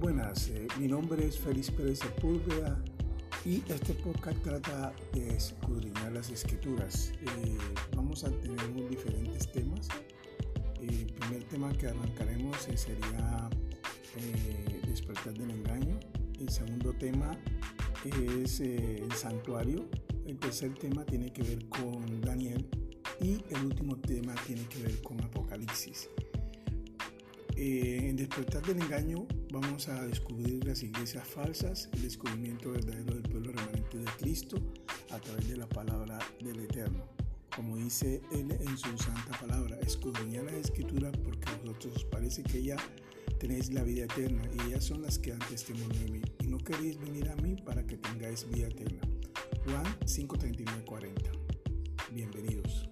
buenas. Eh, mi nombre es Félix Pérez Sepúlveda y este podcast trata de escudriñar las escrituras. Eh, vamos a tener muy diferentes temas. El primer tema que arrancaremos sería eh, despertar del engaño. El segundo tema es el santuario. El tercer tema tiene que ver con Daniel y el último tema tiene que ver con Apocalipsis. Eh, en Despertar del Engaño vamos a descubrir las iglesias falsas, el descubrimiento verdadero del pueblo remanente de Cristo a través de la palabra del Eterno. Como dice Él en su santa palabra, escudriñad las escrituras porque a vosotros os parece que ya tenéis la vida eterna y ellas son las que dan testimonio de mí y no queréis venir a mí para que tengáis vida eterna. Juan 5:39-40. Bienvenidos.